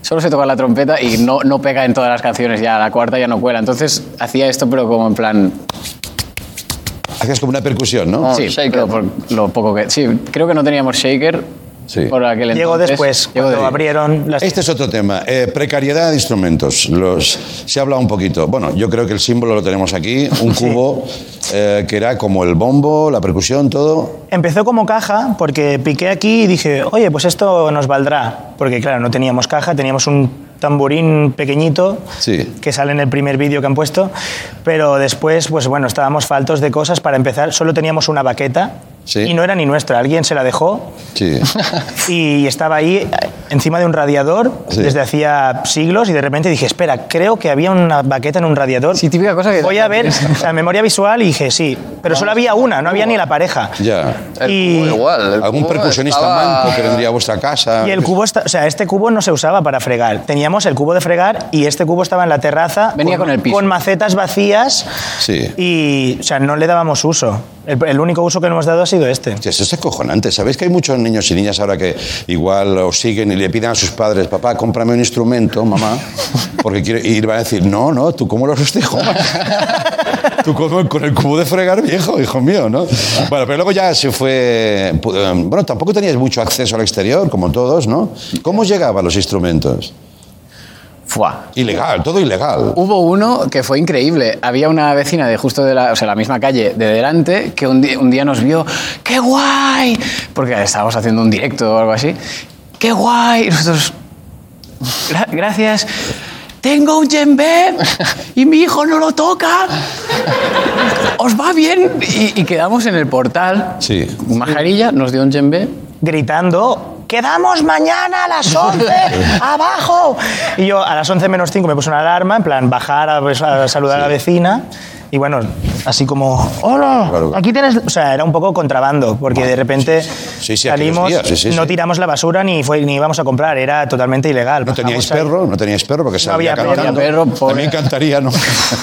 solo sé tocar la trompeta y no, no pega en todas las canciones, ya la cuarta ya no cuela. Entonces hacía esto, pero como en plan. Hacías como una percusión, ¿no? Sí, shaker. por lo poco que. Sí, creo que no teníamos shaker. Sí. Por aquel Llegó entonces. después, Llegó cuando de- abrieron las... Este es otro tema. Eh, precariedad de instrumentos. Los, se habla un poquito. Bueno, yo creo que el símbolo lo tenemos aquí. Un cubo eh, que era como el bombo, la percusión, todo. Empezó como caja porque piqué aquí y dije, oye, pues esto nos valdrá. Porque claro, no teníamos caja, teníamos un tamborín pequeñito Sí. que sale en el primer vídeo que han puesto. Pero después, pues bueno, estábamos faltos de cosas. Para empezar, solo teníamos una baqueta Sí. y no era ni nuestra. Alguien se la dejó Sí. y estaba ahí encima de un radiador Sí. desde hacía siglos y de repente dije, espera, creo que había una baqueta en un radiador. Sí, típica cosa que. Voy a ver, o sea, memoria visual y dije, sí, pero solo había una, no había ni la pareja. Ya. El Y- cubo igual. el Algún cubo percusionista estaba- manco que vendría a vuestra casa. Y el cubo, está, o sea, este cubo no se usaba para fregar. Teníamos el cubo de fregar y este cubo estaba en la terraza Venía con el piso. con macetas vacías Sí. y, o sea, no le dábamos uso. El, el único uso que le hemos dado ha sido este. Eso es acojonante. ¿Sabéis que hay muchos niños y niñas ahora que igual os siguen y le piden a sus padres, papá, cómprame un instrumento, mamá, porque quiere, y van a decir, no, no, tú cómo lo hijo. Tú con, con el cubo de fregar viejo, hijo mío, ¿no? Bueno, pero luego ya se fue... eh, Bueno, tampoco teníais mucho acceso al exterior, como todos, ¿no? ¿Cómo llegaban los instrumentos? Fua. Ilegal, todo ilegal. Hubo uno que fue increíble. Había una vecina de justo de la, o sea, la misma calle de delante que un día, un día nos vio, ¡qué guay! Porque estábamos haciendo un directo o algo así. ¡Qué guay! Y nosotros, "Gra- gracias. Tengo un djembe y mi hijo no lo toca. ¿Os va bien? Y, y quedamos en el portal. Sí. Majarilla nos dio un djembe. Gritando, quedamos mañana a las 11, abajo. Y yo a las 11 menos 5 me puse una alarma, en plan, bajar a, a saludar a la vecina. Y bueno, así como, hola, Claro. aquí tienes... O sea, era un poco contrabando, porque de repente Sí, sí, salimos, días, sí, sí, no sí. tiramos la basura ni, fue, ni íbamos a comprar, era totalmente ilegal. ¿No teníais perro? ¿No teníais perro? Porque salía había perro. cantando. Perro, pobre. También cantaría, ¿no?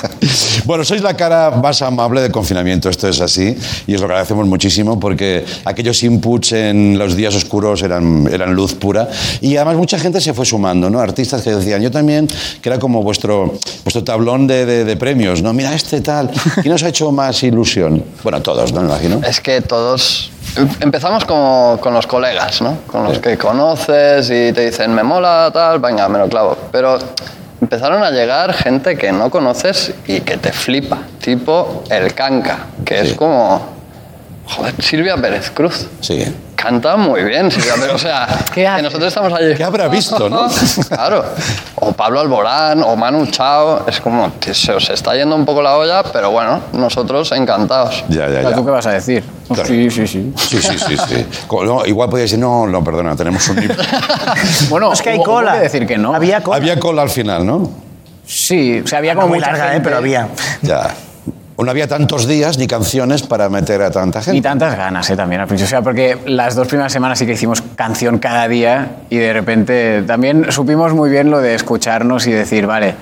bueno, sois la cara más amable del confinamiento, esto es así, y os lo agradecemos muchísimo porque aquellos inputs en los días oscuros eran, eran luz pura, y además mucha gente se fue sumando, ¿no? Artistas que decían, yo también, que era como vuestro, vuestro tablón de, de- de premios, ¿no? Mira este tal, ¿quién os ha hecho más ilusión? Bueno, todos, ¿no? Me imagino. Es que todos... Empezamos como con los colegas, ¿no? Con los que conoces y te dicen, me mola, tal, venga, me lo clavo. Pero empezaron a llegar gente que no conoces y que te flipa. Tipo el Canca, que es como... Joder, Silvia Pérez Cruz. Sí. Canta muy bien, Silvia Pérez. O sea, que nosotros estamos allí... ¿Qué habrá visto, no? Claro. O Pablo Alborán, o Manu Chao. Es como, que se os está yendo un poco la olla, pero bueno, nosotros encantados. Ya, ya, ¿Tú ya. qué vas a decir? Claro. Sí, sí, sí. Sí, sí, sí, sí. No, igual podíais decir, no, no, perdona, tenemos un. Bueno, Es que hay cola. que decir que no. Había cola. Había cola al final, ¿no? Sí, o sea, había No como muy larga, ¿eh? pero había. Ya. No había tantos días ni canciones para meter a tanta gente. Ni tantas ganas, ¿eh? También. O sea, porque las dos primeras semanas sí que hicimos canción cada día y de repente también supimos muy bien lo de escucharnos y decir, vale,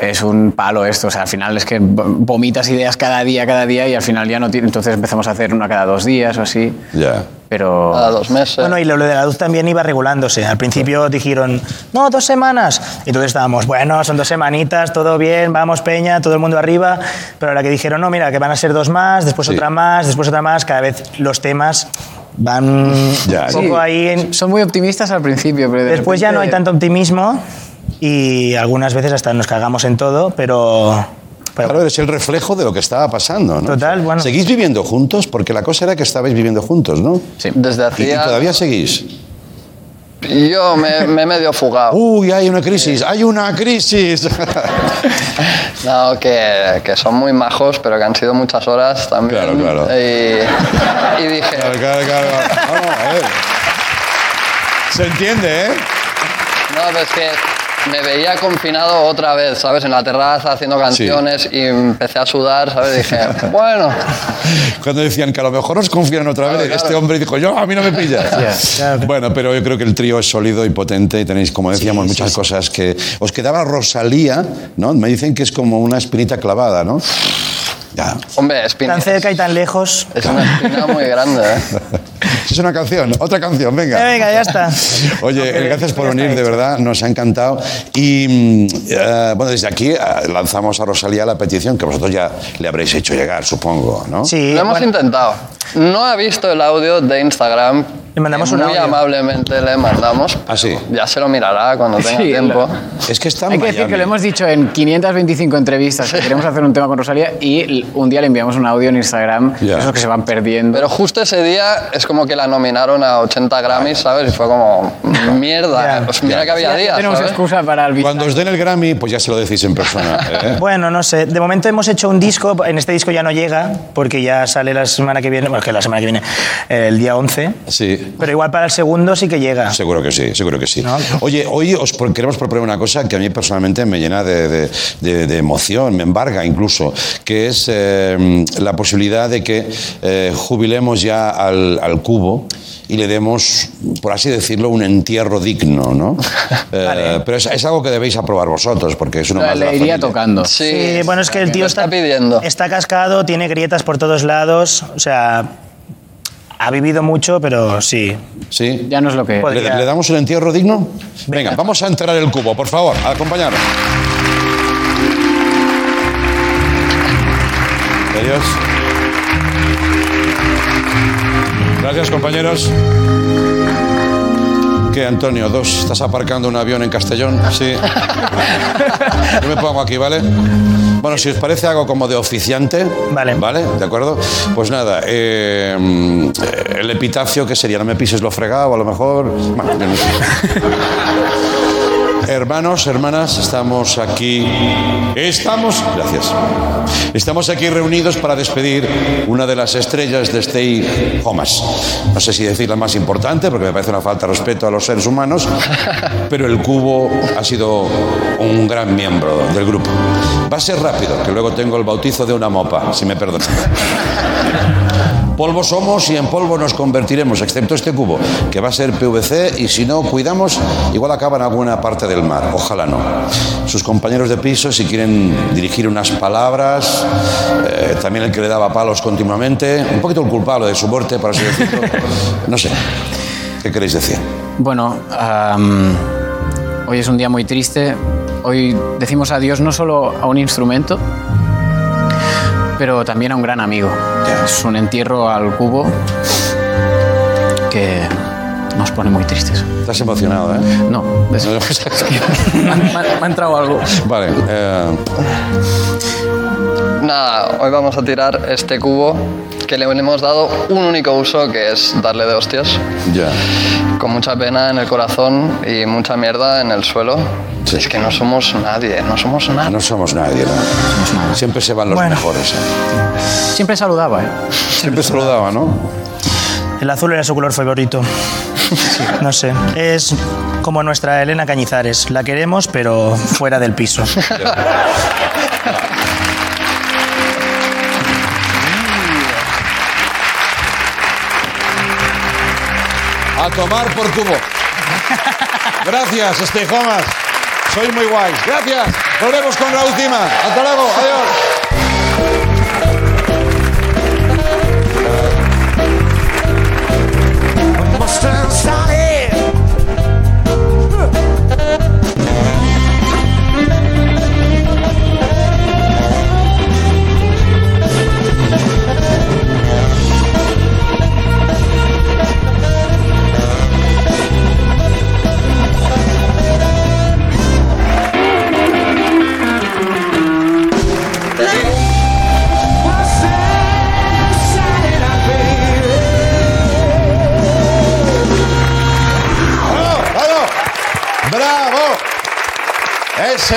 es un palo esto. O sea, al final es que vomitas ideas cada día, cada día y al final ya no tiene. Entonces empezamos a hacer una cada dos días o así. Ya. Pero. Cada dos meses. Bueno, y lo lo de la luz también iba regulándose. Al principio dijeron, no, dos semanas. Y entonces estábamos, bueno, son dos semanitas, todo bien, vamos, Peña, todo el mundo arriba. Pero a la que dijeron, no, mira, que van a ser dos más, después Sí. otra más, después otra más, cada vez los temas van Ya, un poco sí. ahí. en- Son muy optimistas al principio, pero de Después ya no hay tanto optimismo y algunas veces hasta nos cagamos en todo, pero... pero Claro, es el reflejo de lo que estaba pasando, ¿no? Total, bueno. ¿Seguís viviendo juntos? Porque la cosa era que estabais viviendo juntos, ¿no? Sí. Desde ¿Y, y hacía... todavía seguís? Yo me, me he medio fugado. ¡Uy, hay una crisis! ¡Hay una crisis! No, que, que son muy majos, pero que han sido muchas horas también. Claro, claro. Y, y dije, Claro, claro, claro. Vamos, a ver. Se entiende, ¿eh? no, pero es que me veía confinado otra vez, ¿sabes? En la terraza haciendo canciones y empecé a sudar, ¿sabes? Dije, bueno, Cuando decían que a lo mejor os confían otra vez, Claro, este hombre dijo, yo, a mí no me pillas. Bueno, pero yo creo que el trío es sólido y potente y tenéis, como decíamos, muchas cosas que... Os quedaba Rosalía, ¿no? Me dicen que es como una espinita clavada, ¿no? Ya. hombre, espina. tan cerca y tan lejos. Es una espina muy grande, ¿eh? Es una canción, otra canción, venga. Eh, venga, ya está. Oye, gracias por venir, de verdad, nos ha encantado. Y mm, eh, bueno, desde aquí eh, lanzamos a Rosalía la petición que vosotros ya le habréis hecho llegar, supongo, ¿no? Sí, Lo hemos bueno, intentado. No ha visto el audio de Instagram. Le mandamos un Muy audio. amablemente le mandamos. Ah, sí. Ya se lo mirará cuando tenga Sí, tiempo. Es que está en Hay que decir Miami. que lo hemos dicho en 525 entrevistas que queremos hacer un tema con Rosalía y l- un día le enviamos un audio en Instagram, Ya. esos que se van perdiendo. Pero justo ese día es como que la nominaron a 80 Grammys, ¿sabes? Y fue como, mierda. Ya. Pues mira que había días, tenemos ¿sabes? excusa para el Cuando os den el Grammy, pues ya se lo decís en persona. ¿eh? Bueno, no sé. De momento hemos hecho un disco. En este disco ya no llega, porque ya sale la semana que viene. Bueno, que la semana que viene, eh, el día 11. Sí. Pero igual para el segundo sí que llega. Seguro que sí, seguro que sí. No. Oye, hoy os queremos proponer una cosa que a mí personalmente me llena de, de- de- de emoción, me embarga incluso, que es eh, la posibilidad de que eh, jubilemos ya al, al cubo y le demos, por así decirlo, un entierro digno, ¿no? Eh, Pero es, es algo que debéis aprobar vosotros, porque es Le- más le iría familia. tocando. Sí, Sí, bueno, es que el tío está, está pidiendo. está cascado, tiene grietas por todos lados. O sea, ha vivido mucho, pero sí. Sí. Ya no es lo que... ¿Le, damos un entierro digno? Venga, vamos a enterrar el cubo, por favor, acompañarnos. Adiós. Gracias, compañeros. ¿Qué, Antonio? ¿Dos? ¿Estás aparcando un avión en Castellón? Sí. Yo me pongo aquí, ¿vale? Bueno, si os parece algo como de oficiante. Vale. ¿Vale? ¿De acuerdo? Pues nada, eh, el epitafio, ¿qué sería? No me pises lo fregado, a lo mejor. Bueno, no sé. Hermanos, hermanas, estamos aquí. Estamos. Gracias. Estamos aquí reunidos para despedir una de las estrellas de Stay Homas. No sé si decir la más importante, porque me parece una falta de respeto a los seres humanos, pero el cubo ha sido un gran miembro del grupo. Va a ser rápido, que luego tengo el bautizo de una mopa, si me perdonan. Polvo somos y en polvo nos convertiremos, excepto este cubo, que va a ser PVC y si no cuidamos, igual acaba en alguna parte del mar. Ojalá no. Sus compañeros de piso, si quieren dirigir unas palabras, eh, también el que le daba palos continuamente, un poquito el culpable de su muerte, por así decirlo. No sé. ¿Qué queréis decir? Bueno, am, hoy es un día muy triste. Hoy decimos adiós no solo a un instrumento, pero también a un gran amigo. Es un entierro al cubo que nos pone muy tristes. Estás emocionado, ¿eh? No, ha- me ha- me ha entrado algo. Vale. eh, Nada, hoy vamos a tirar este cubo que le hemos dado un único uso, que es darle de hostias. ya. Con mucha pena en el corazón y mucha mierda en el suelo. Sí. Es que no somos nadie, no somos nada. No somos nadie, ¿no? Siempre se van los Bueno. mejores. ¿eh? Siempre saludaba, ¿eh? Siempre saludaba, ¿no? El azul era su color favorito. No sé. Es como nuestra Elena Cañizares. La queremos, pero fuera del piso. A tomar por cubo. Gracias, Estejomas. Soy muy guays. Gracias. Volvemos con la última. Hasta luego. Adiós.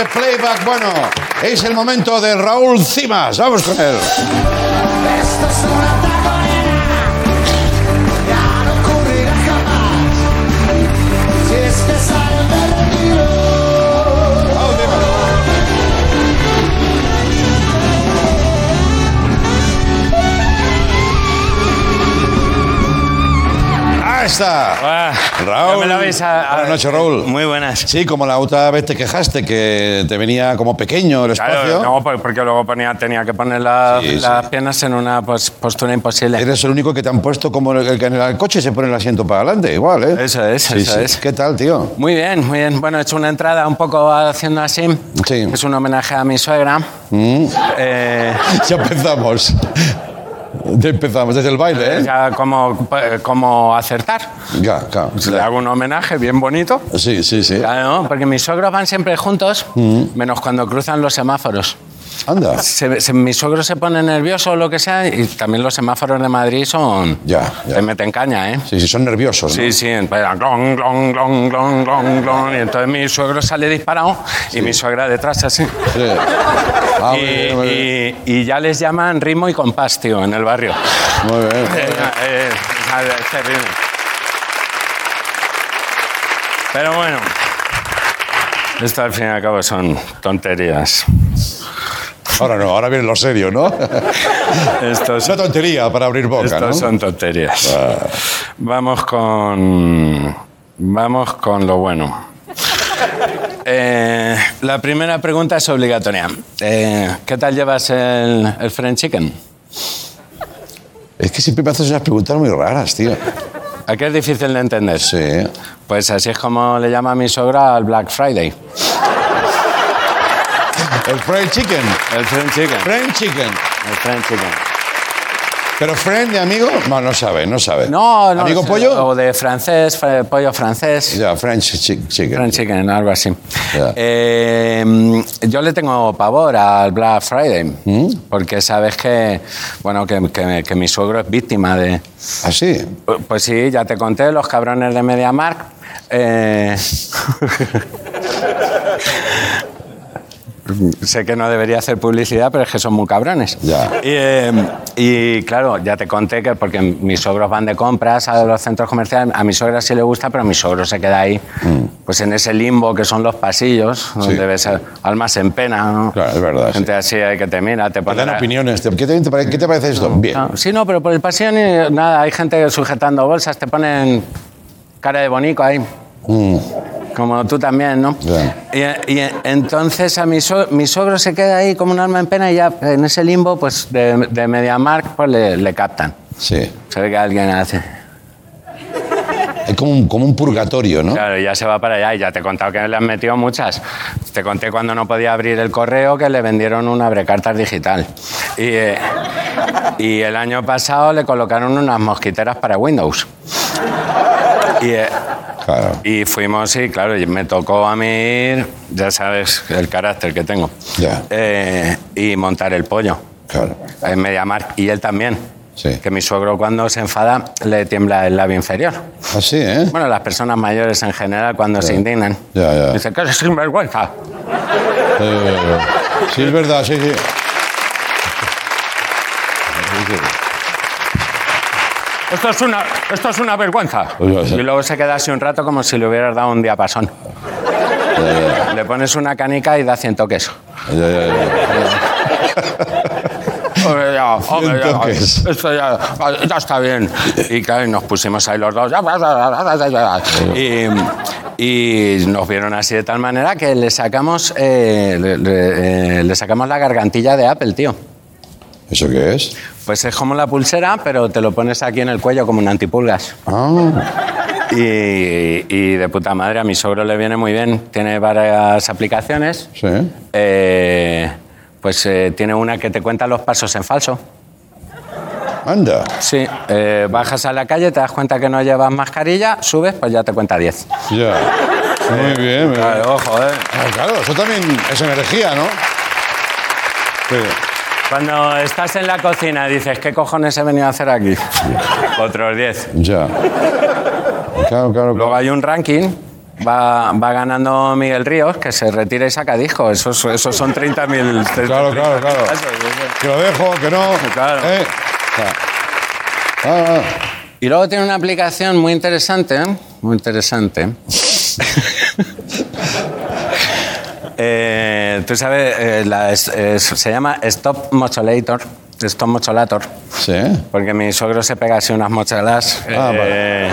Playback, bueno, es el momento de Raúl Cimas. Vamos con él. Ya no jamás. Este Está. Raúl. ya me la vais a- a- Buenas noches, Raúl. Muy buenas. Sí, como la otra vez te quejaste que te venía como pequeño el espacio. Claro, no, porque luego ponía, tenía que poner la- Sí, sí. las piernas en una postura imposible. Eres el único que te han puesto como el que en el coche se pone el asiento para adelante, igual, ¿eh? Eso es, Sí, eso es. ¿Qué tal, tío? Muy bien, muy bien. Bueno, he hecho una entrada un poco haciendo así. Sí. Es un homenaje a mi suegra. Mm. Eh, Ya empezamos. Ya empezamos desde el baile, ¿eh? ya como, como acertar. Ya, claro. Le hago un homenaje bien bonito. Sí, sí, sí. Claro, porque mis suegros van siempre juntos, Mm. menos cuando cruzan los semáforos. Anda. Se, se- mi suegro se pone nervioso o lo que sea, y también los semáforos de Madrid son. Ya, ya. Te meten caña, ¿eh? Sí, sí, son nerviosos, ¿no? Sí, sí, empiezan glon, glon, glon, glon, glon, glon, y entonces mi suegro sale disparado y mi suegra detrás así. Sí. Ah, muy y, bien, muy bien. y- y ya les llaman ritmo y compás, tío, en el barrio. Muy bien. Eh, eh, es terrible. Pero bueno, esto al fin y al cabo son tonterías. Ahora no, ahora viene lo serio, ¿no? Esto Es una tontería para abrir boca, Estos ¿no? son tonterías. Vamos con. Vamos con lo bueno. Eh, la primera pregunta es obligatoria. Eh, ¿Qué tal llevas el, el French Chicken? Es que siempre me haces unas preguntas muy raras, tío. ¿A qué es difícil de entender? Sí. Pues así es como le llama a mi sogra al Black Friday. El fried chicken. El fried chicken. Fried chicken. El fried chicken. ¿Pero friend de amigo? No, no sabe, no sabe. No, no. ¿Amigo pollo? O de francés, fre- pollo francés. Ya, French chi- chicken. Fried chicken, algo así. Ya. Eh, yo le tengo pavor al Black Friday, ¿Mm? porque sabes que, bueno, que, que- que mi suegro es víctima de... ¿Ah, sí? Pues sí, ya te conté, los cabrones de MediaMark. Eh... sé que no debería hacer publicidad, pero es que son muy cabrones. Ya. Y, eh, y, claro, ya te conté que porque mis suegros van de compras a los centros comerciales, a mi suegra sí le gusta, pero mi suegro se queda ahí, pues en ese limbo que son los pasillos, donde ves almas en pena, ¿no? Claro, es verdad, Gente así hay que te mira, te Te pone... dan opiniones. ¿Qué te, qué te parece esto? Bien. Ah, Sí, no, pero por el pasillo ni nada. Hay gente sujetando bolsas, te ponen cara de bonico ahí. Mm, Como tú también, ¿no? Ya. Y, y entonces a mi, so- mi sogro se queda ahí como un alma en pena y ya en ese limbo, pues de, de MediaMark, pues le, le captan. Sí. Se ve que alguien hace. Es como un, como un purgatorio, ¿no? Claro, ya se va para allá y ya te he contado que le han metido muchas. Te conté cuando no podía abrir el correo que le vendieron un abrecartas digital. Y, eh, y el año pasado le colocaron unas mosquiteras para Windows. Y, eh, Claro. y fuimos, y claro, me tocó a mí ir, ya sabes el carácter que tengo, Ya. eh, y montar el pollo Claro. en Mediamar. Y él también. Sí. Que mi suegro cuando se enfada le tiembla el labio inferior. Así, ¿eh? Bueno, las personas mayores en general cuando se indignan. Ya, ya. Dicen que es sinvergüenza. Eh, sí, es verdad, sí, sí. Esto es una, esto es una vergüenza. Y luego se queda así un rato como si le hubieras dado un diapasón. Le pones una canica y da 100 toques. Ya, ya, ya. Hombre, ya, hombre, ya, toques. esto ya, ya está bien. Y claro, nos pusimos ahí los dos. Y, y nos vieron así de tal manera que le sacamos, eh, le, le- eh, le sacamos la gargantilla de Apple, tío. ¿Eso qué es? Pues es como la pulsera, pero te lo pones aquí en el cuello como un antipulgas. Ah, Y, y de puta madre, a mi sogro le viene muy bien. Tiene varias aplicaciones. sí. Eh, pues eh, tiene una que te cuenta los pasos en falso. Anda. Sí, eh, bajas a la calle, te das cuenta que no llevas mascarilla, subes, pues ya te cuenta 10. Ya. Muy bien. muy bien. Claro, ojo, ¿eh? Ah, claro, eso también es energía, ¿no? Sí. Cuando estás en la cocina dices, ¿qué cojones he venido a hacer aquí? Otros 10. Ya. Claro, claro, Luego hay un ranking. Va, va ganando Miguel Ríos, que se retira y saca disco. Esos, esos son 30.000. Claro, claro, claro. Que lo dejo, que no. Claro. ¿eh? Ah, ah. Y luego tiene una aplicación muy interesante, ¿eh? muy interesante. Eh, Tú sabes, eh, la- es- se llama Stop Mocholator. Stop Mocholator. Sí. Porque mi suegro se pega así unas mochalas. Ah, eh,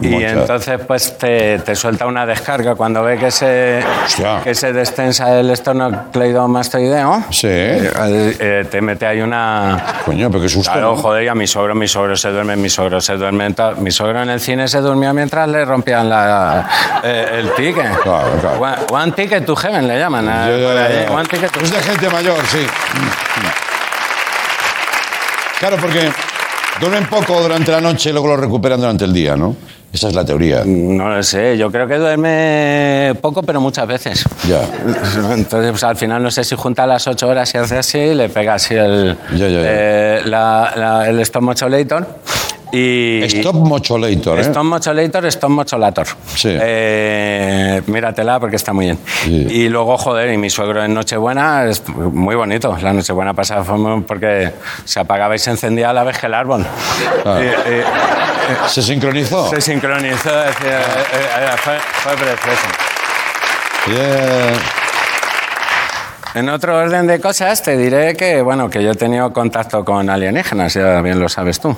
Y Mocha. entonces, pues te, te suelta una descarga cuando ve que se, Hostia. que se destensa el esternocleidomastoideo. Sí. eh, te mete ahí una. Coño, pero qué susto. Claro, ¿no? joder, y a mi sogro, mi sogro se duerme, mi sogro se duerme. Mi sogro en el cine se durmió mientras le rompían la, eh, el ticket. Claro, claro. One, one ticket to heaven le llaman. Ya, ya, ya, ahí, ya. One ticket to Es de gente mayor, sí. Claro, porque duermen poco durante la noche y luego lo recuperan durante el día, ¿no? Esa es la teoría. No lo sé, yo creo que duerme poco, pero muchas veces. Ya. Entonces, pues, al final no sé si junta las ocho horas y hace así, le pega así el, Ya, ya, ya. eh, la- la- el. Y, Stop Mocholator, ¿eh? Stop Mocholator, Stop Mocholator. Sí. Eh, míratela porque está muy bien. Sí. Y luego, joder, y mi suegro en Nochebuena es muy bonito. La Nochebuena pasada fue muy- porque se apagaba y se encendía a la vez que el árbol. Claro. Y- y- ¿Se sincronizó? se sincronizó, decía, eh, eh, fue, fue precioso. Yeah. En otro orden de cosas, te diré que, bueno, que yo he tenido contacto con alienígenas, ya bien lo sabes tú.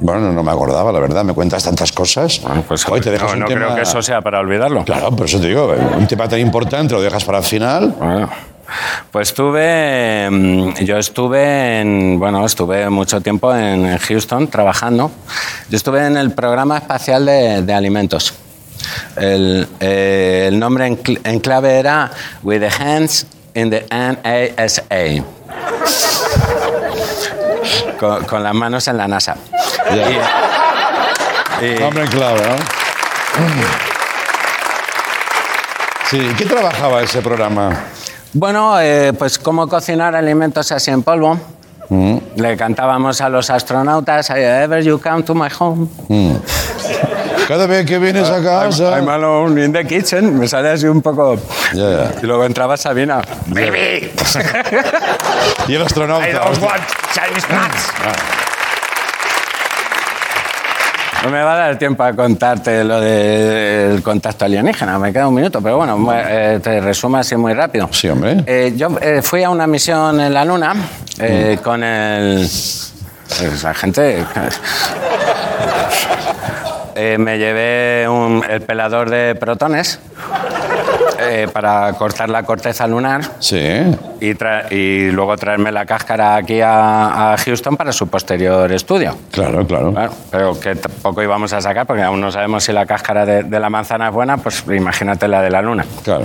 Bueno, no me acordaba, la verdad. Me cuentas tantas cosas. Pues Hoy te dejas no, un no tema... creo que eso sea para olvidarlo. Claro, por eso te digo, un tema tan importante lo dejas para el final. Bueno, Pues estuve, mm, yo estuve en, bueno, estuve mucho tiempo en Houston trabajando. Yo estuve en el programa espacial de, de alimentos. El, eh, el nombre en, cl- en clave era With the Hands in the NASA. Con, con las manos en la NASA. Y- Hombre en clave, ¿no? Sí, ¿qué trabajaba ese programa? Bueno, eh, pues cómo cocinar alimentos así en polvo. Mm, Le cantábamos a los astronautas, Ever you come to my home. mm. Cada vez que vienes a casa... I'm alone in the kitchen. Me sale así un poco... Ya, ya. Y luego entraba Sabina. Baby. Y el astronauta. I don't want Chinese nuts. No me va a dar tiempo a contarte lo del contacto alienígena, me queda un minuto, pero bueno, eh, te resumo así muy rápido. Sí, hombre. Eh, yo eh, fui a una misión en la Luna eh, con el... pues, la gente... Me llevé un- el pelador de protones eh, para cortar la corteza lunar Sí. y, tra- y luego traerme la cáscara aquí a, a Houston para su posterior estudio. Claro, claro. Pero que tampoco íbamos a sacar porque aún no sabemos si la cáscara de, de la manzana es buena, pues imagínate la de la luna. Claro.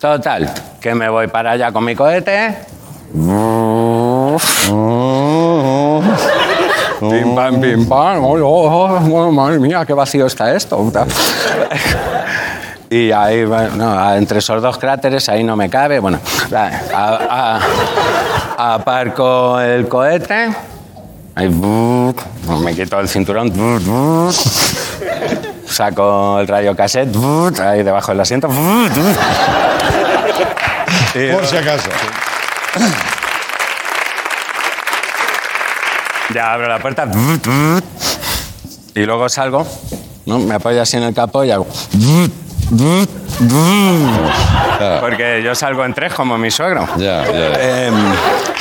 Total, que me voy para allá con mi cohete. Pim pam, pim pam. Oh, oh, oh, madre mía, qué vacío está esto. Y ahí, bueno, entre esos dos cráteres, ahí no me cabe. Bueno, a- a- aparco el cohete. Ahí, me quito el cinturón. Saco el radio cassette ahí debajo del asiento. Y- Por si acaso. Ya abro la puerta. Y luego salgo, ¿no? me apoyo así en el capó y hago. Porque yo salgo en tres como mi suegro. Ya, ya. Em,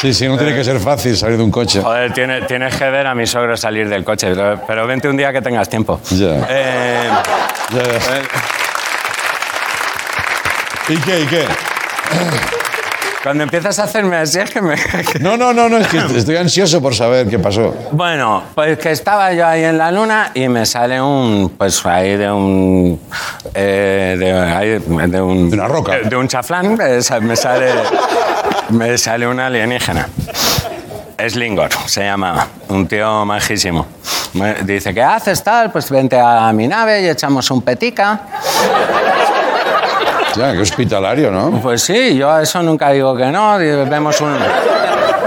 Sí, sí, no tiene que ser fácil salir de un coche. joder, tiene- tienes que ver a mi suegro salir del coche, pero, pero vente un día que tengas tiempo. Ya. Em, Ya, ya. ¿Y qué? ¿Y qué? Cuando empiezas a hacerme así es que me... No, no, no, no, es que estoy ansioso por saber qué pasó. Bueno, pues que estaba yo ahí en la luna y me sale un, pues ahí de un, eh, de, ahí, de un, De una roca. de, un chaflán, me sale, me sale un alienígena. Slingor se llama, un tío majísimo. Me dice, ¿qué haces tal? Pues vente a mi nave y echamos un petica. Ya, qué hospitalario, ¿no? Pues sí, yo a eso nunca digo que no. Vemos, un,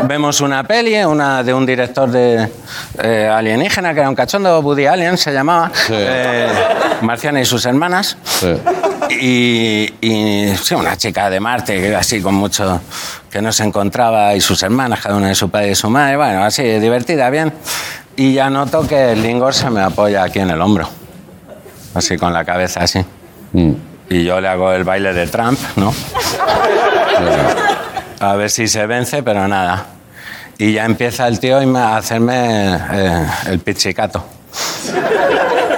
vemos una peli una de un director de eh, alienígena, que era un cachondo, Woody Allen se llamaba, Sí. eh, Marciana y sus hermanas. Sí. Y, y, sí, una chica de Marte, que así con mucho que no se encontraba, y sus hermanas, cada una de su padre y su madre, bueno, así, divertida, bien. Y ya noto que el Lingor se me apoya aquí en el hombro, así con la cabeza así. Mm. Y yo le hago el baile de Trump, ¿no? A ver si se vence, pero nada. Y ya empieza el tío a hacerme eh, el pizzicato.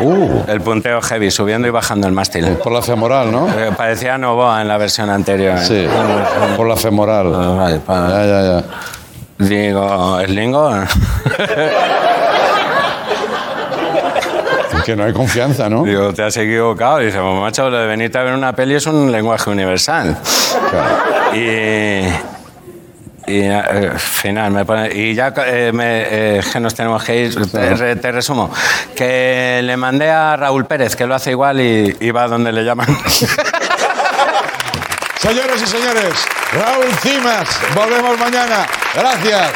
Uh, El punteo heavy, subiendo y bajando el mástil. por la femoral, ¿no? Eh, Parecía Novoa en la versión anterior. ¿eh? Sí, por la femoral. Ya, ya, ya. Digo. Es que no hay confianza, ¿no? Digo, te has equivocado. Dice, pues, macho, lo de venirte a ver una peli es un lenguaje universal. Claro. Y. Y eh, final, me pone, y ya eh, me, eh, que nos tenemos que ir, te, re- te resumo, que le mandé a Raúl Pérez, que lo hace igual y, y va donde le llaman. Señoras y señores, Raúl Cimas, volvemos mañana. Gracias.